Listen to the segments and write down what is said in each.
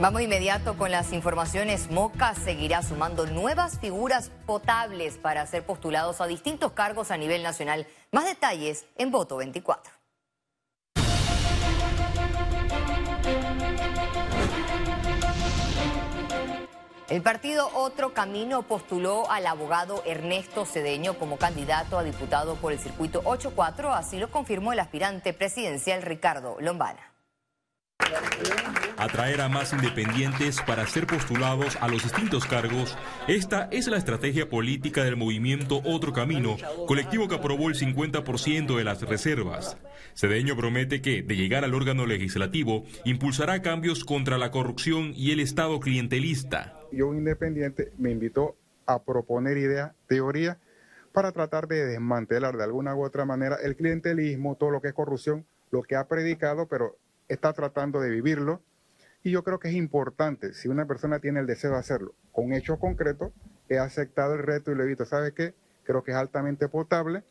Vamos inmediato con las informaciones. Moca seguirá sumando nuevas figuras potables para ser postulados a distintos cargos a nivel nacional. Más detalles en Voto 24. El partido Otro Camino postuló al abogado Ernesto Cedeño como candidato a diputado por el circuito 8-4, así lo confirmó el aspirante presidencial Ricardo Lombana. Atraer a más independientes para ser postulados a los distintos cargos, esta es la estrategia política del movimiento Otro Camino, colectivo que aprobó el 50% de las reservas. Cedeño promete que, de llegar al órgano legislativo, impulsará cambios contra la corrupción y el Estado clientelista. Yo, independiente, me invitó a proponer ideas, teorías, para tratar de desmantelar de alguna u otra manera el clientelismo, todo lo que es corrupción, lo que ha predicado, pero está tratando de vivirlo. Y yo creo que es importante, si una persona tiene el deseo de hacerlo con hechos concretos, he aceptado el reto y le he dicho, ¿sabe qué? Creo que es altamente potable.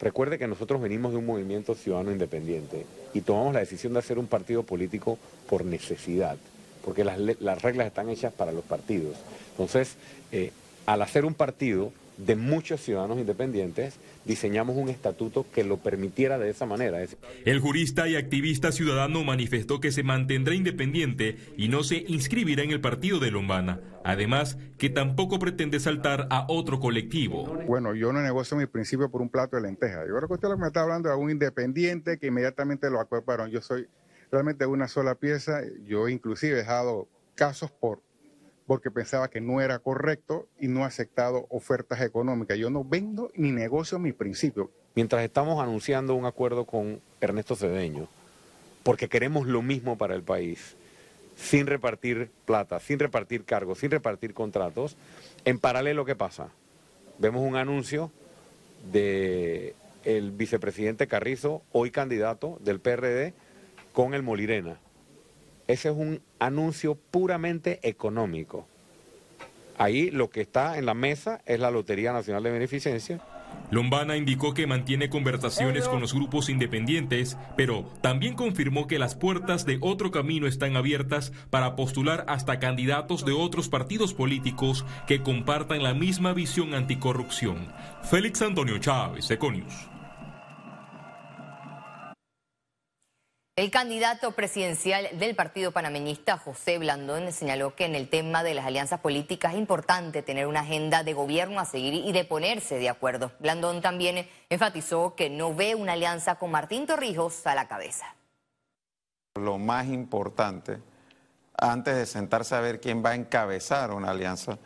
Recuerde que nosotros venimos de un movimiento ciudadano independiente y tomamos la decisión de hacer un partido político por necesidad, porque las, las reglas están hechas para los partidos. Entonces, eh, al hacer un partido, de muchos ciudadanos independientes, diseñamos un estatuto que lo permitiera de esa manera. El jurista y activista ciudadano manifestó que se mantendrá independiente y no se inscribirá en el partido de Lombana. Además, que tampoco pretende saltar a otro colectivo. Bueno, yo no negocio mi principio por un plato de lentejas. Yo creo que usted lo que me está hablando de un independiente que inmediatamente lo acuerparon. Yo soy realmente una sola pieza. Yo inclusive he dejado casos por porque pensaba que no era correcto y no ha aceptado ofertas económicas. Yo no vendo ni negocio mi principio. Mientras estamos anunciando un acuerdo con Ernesto Cedeño, porque queremos lo mismo para el país, sin repartir plata, sin repartir cargos, sin repartir contratos, en paralelo, ¿qué pasa? Vemos un anuncio de el vicepresidente Carrizo, hoy candidato del PRD, con el Molirena ese es un anuncio puramente económico. Ahí lo que está en la mesa es la Lotería Nacional de Beneficencia. Lombana indicó que mantiene conversaciones con los grupos independientes, pero también confirmó que las puertas de otro camino están abiertas para postular hasta candidatos de otros partidos políticos que compartan la misma visión anticorrupción. Félix Antonio Chávez, Econius. El candidato presidencial del Partido Panameñista, José Blandón, señaló que en el tema de las alianzas políticas es importante tener una agenda de gobierno a seguir y de ponerse de acuerdo. Blandón también enfatizó que no ve una alianza con Martín Torrijos a la cabeza. Lo más importante, antes de sentarse a ver quién va a encabezar una alianza,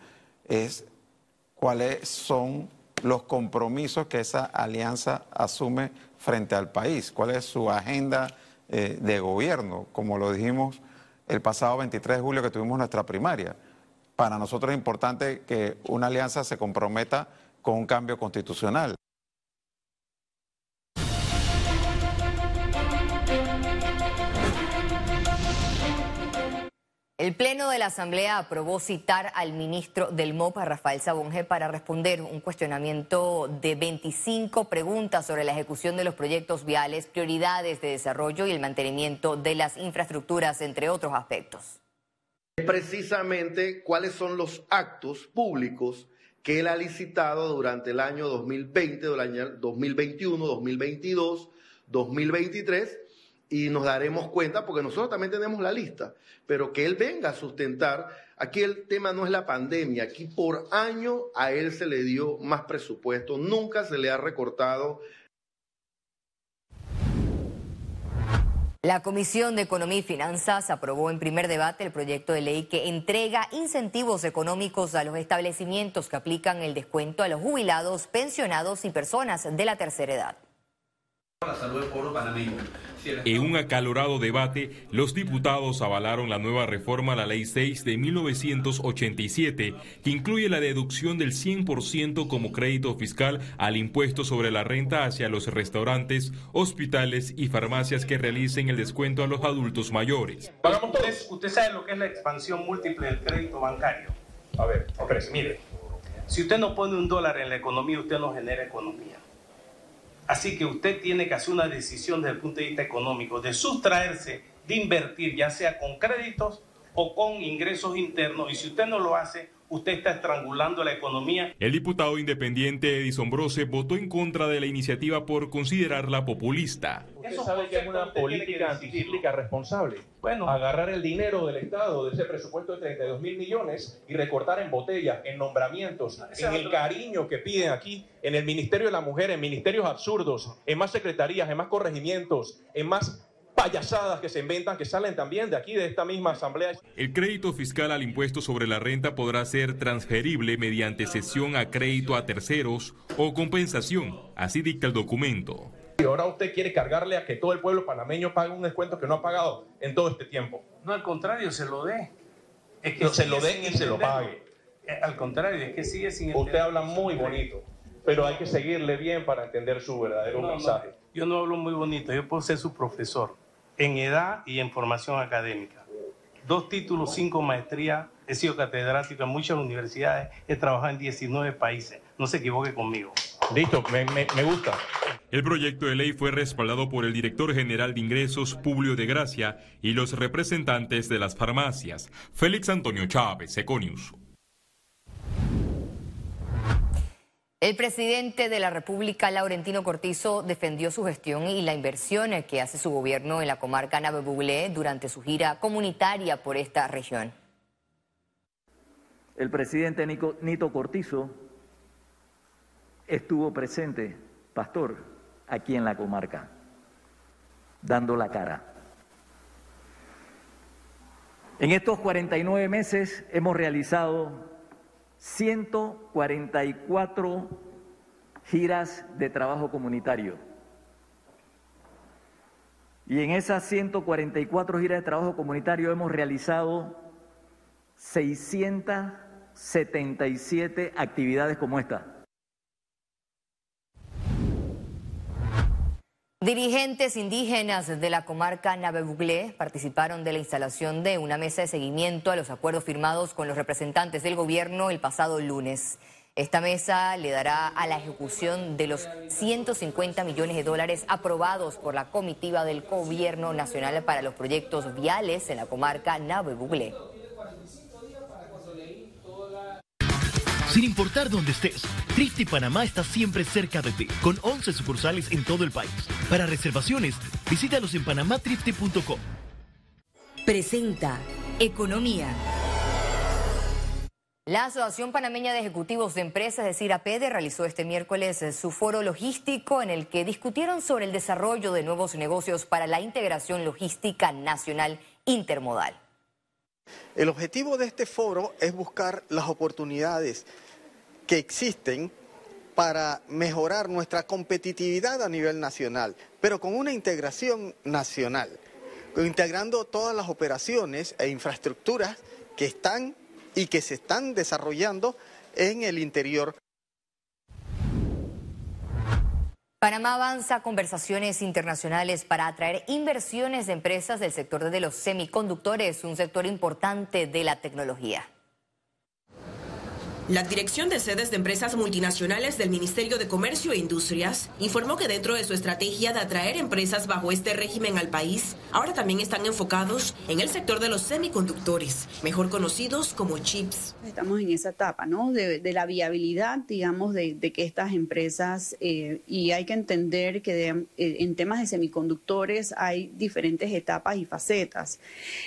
es cuáles son los compromisos que esa alianza asume frente al país, cuál es su agenda eh, de gobierno, como lo dijimos el pasado 23 de julio que tuvimos nuestra primaria. Para nosotros es importante que una alianza se comprometa con un cambio constitucional. El Pleno de la Asamblea aprobó citar al ministro del MOP, Rafael Sabonge, para responder un cuestionamiento de 25 preguntas sobre la ejecución de los proyectos viales, prioridades de desarrollo y el mantenimiento de las infraestructuras, entre otros aspectos. Precisamente cuáles son los actos públicos que él ha licitado durante el año 2020, el año 2021, 2022, 2023 y nos daremos cuenta, porque nosotros también tenemos la lista, pero que él venga a sustentar. Aquí el tema no es la pandemia, aquí por año a él se le dio más presupuesto, nunca se le ha recortado. La Comisión de Economía y Finanzas aprobó en primer debate el proyecto de ley que entrega incentivos económicos a los establecimientos que aplican el descuento a los jubilados, pensionados y personas de la tercera edad. En un acalorado debate, los diputados avalaron la nueva reforma a la Ley 6 de 1987, que incluye la deducción del 100% como crédito fiscal al impuesto sobre la renta hacia los restaurantes, hospitales y farmacias que realicen el descuento a los adultos mayores. Usted, usted sabe lo que es la expansión múltiple del crédito bancario. A ver, mire, si usted no pone un dólar en la economía, usted no genera economía. Así que usted tiene que hacer una decisión desde el punto de vista económico de sustraerse, de invertir, ya sea con créditos o con ingresos internos. Y si usted no lo hace, usted está estrangulando la economía. El diputado independiente Edison Brose votó en contra de la iniciativa por considerarla populista. Usted sabe que es una política anticíclica responsable. Bueno, agarrar el dinero del Estado, de ese presupuesto de 32 mil millones, y recortar en botellas, en nombramientos, en el cariño que piden aquí, en el Ministerio de la Mujer, en ministerios absurdos, en más secretarías, en más corregimientos, en más payasadas que se inventan que salen también de aquí, de esta misma asamblea. El crédito fiscal al impuesto sobre la renta podrá ser transferible mediante cesión a crédito a terceros o compensación, así dicta el documento. Y ahora usted quiere cargarle a que todo el pueblo panameño pague un descuento que no ha pagado en todo este tiempo. No, al contrario, se lo dé. Es que se lo dé y se lo pague. Eh, al contrario, es que sigue sin Usted habla muy bonito, pero hay que seguirle bien para entender su verdadero mensaje. yo no hablo muy bonito, yo puedo ser su profesor en edad y en formación académica. Dos títulos, cinco maestrías, he sido catedrático en muchas universidades, he trabajado en 19 países. No se equivoque conmigo. Listo, me, me, gusta. El proyecto de ley fue respaldado por el director general de ingresos, Publio de Gracia, y los representantes de las farmacias. Félix Antonio Chávez, Econius. El presidente de la República, Laurentino Cortizo, defendió su gestión y la inversión que hace su gobierno en la comarca Nave Buglé durante su gira comunitaria por esta región. El presidente Nito Cortizo estuvo presente, pastor, aquí en la comarca, dando la cara. En estos 49 meses hemos realizado 144 giras de trabajo comunitario. Y en esas 144 giras de trabajo comunitario hemos realizado 677 actividades como esta. Dirigentes indígenas de la comarca Navebuglé participaron de la instalación de una mesa de seguimiento a los acuerdos firmados con los representantes del gobierno el pasado lunes. Esta mesa le dará a la ejecución de los 150 millones de dólares aprobados por la comitiva del gobierno nacional para los proyectos viales en la comarca Navebuglé. Sin importar dónde estés, Trifte Panamá está siempre cerca de ti, con 11 sucursales en todo el país. Para reservaciones, visítalos en panamatrifte.com. Presenta Economía. La Asociación Panameña de Ejecutivos de Empresas, es decir, APEDE, realizó este miércoles su foro logístico en el que discutieron sobre el desarrollo de nuevos negocios para la integración logística nacional intermodal. El objetivo de este foro es buscar las oportunidades que existen para mejorar nuestra competitividad a nivel nacional, pero con una integración nacional, integrando todas las operaciones e infraestructuras que están y que se están desarrollando en el interior Panamá avanza conversaciones internacionales para atraer inversiones de empresas del sector de los semiconductores, un sector importante de la tecnología. La Dirección de Sedes de Empresas Multinacionales del Ministerio de Comercio e Industrias informó que dentro de su estrategia de atraer empresas bajo este régimen al país, ahora también están enfocados en el sector de los semiconductores, mejor conocidos como chips. Estamos en esa etapa, ¿no? De, la viabilidad, digamos, de, que estas empresas, eh, y hay que entender que eh, en temas de semiconductores hay diferentes etapas y facetas.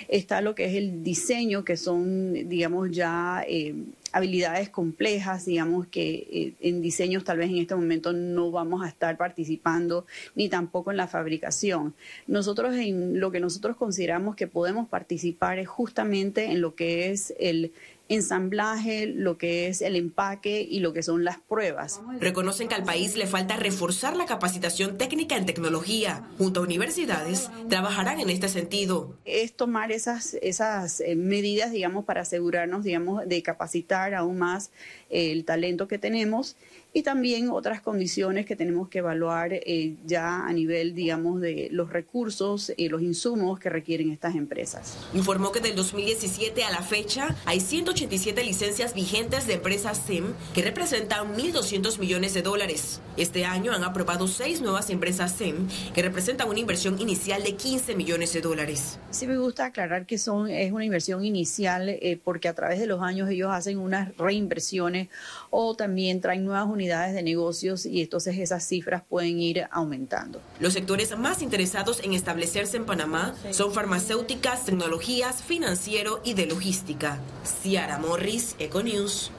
Está lo que es el diseño, que son, digamos, ya... Eh, habilidades complejas, digamos que eh, en diseños tal vez en este momento no vamos a estar participando, ni tampoco en la fabricación. Nosotros en lo que nosotros consideramos que podemos participar es justamente en lo que es el ensamblaje, lo que es el empaque y lo que son las pruebas. Reconocen que al país le falta reforzar la capacitación técnica en tecnología. Junto a universidades trabajarán en este sentido. Es tomar esas, esas eh, medidas, digamos, para asegurarnos, digamos, de capacitar aún más el talento que tenemos y también otras condiciones que tenemos que evaluar eh, ya a nivel, digamos, de los recursos y los insumos que requieren estas empresas. Informó que del 2017 a la fecha hay 187 licencias vigentes de empresas SEM que representan 1.200 millones de dólares. Este año han aprobado seis nuevas empresas SEM que representan una inversión inicial de 15 millones de dólares. Sí me gusta aclarar que son es una inversión inicial eh, porque a través de los años ellos hacen unas reinversiones o también traen nuevas unidades de negocios y entonces esas cifras pueden ir aumentando. Los sectores más interesados en establecerse en Panamá son farmacéuticas, tecnologías, financiero y de logística. Ciara Morris, Econews.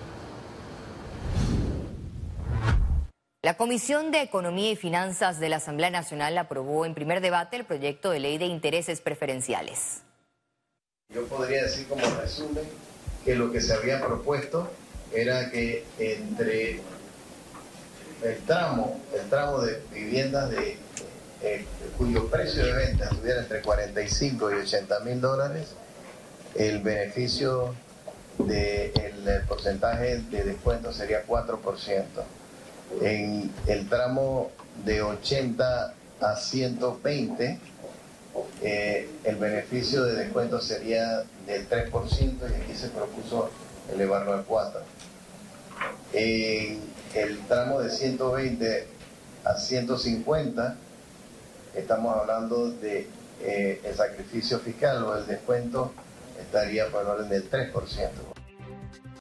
La Comisión de Economía y Finanzas de la Asamblea Nacional aprobó en primer debate el proyecto de ley de intereses preferenciales. Yo podría decir como resumen que lo que se había propuesto era que entre el tramo, el tramo de viviendas de, eh, cuyo precio de venta estuviera entre 45 y 80 mil dólares, el beneficio del porcentaje de descuento sería 4%. En el tramo de 80 a 120, eh, el beneficio de descuento sería del 3% y aquí se propuso elevarlo al 4%. En el tramo de 120 a 150, estamos hablando de eh, el sacrificio fiscal o el descuento estaría por el orden del 3%.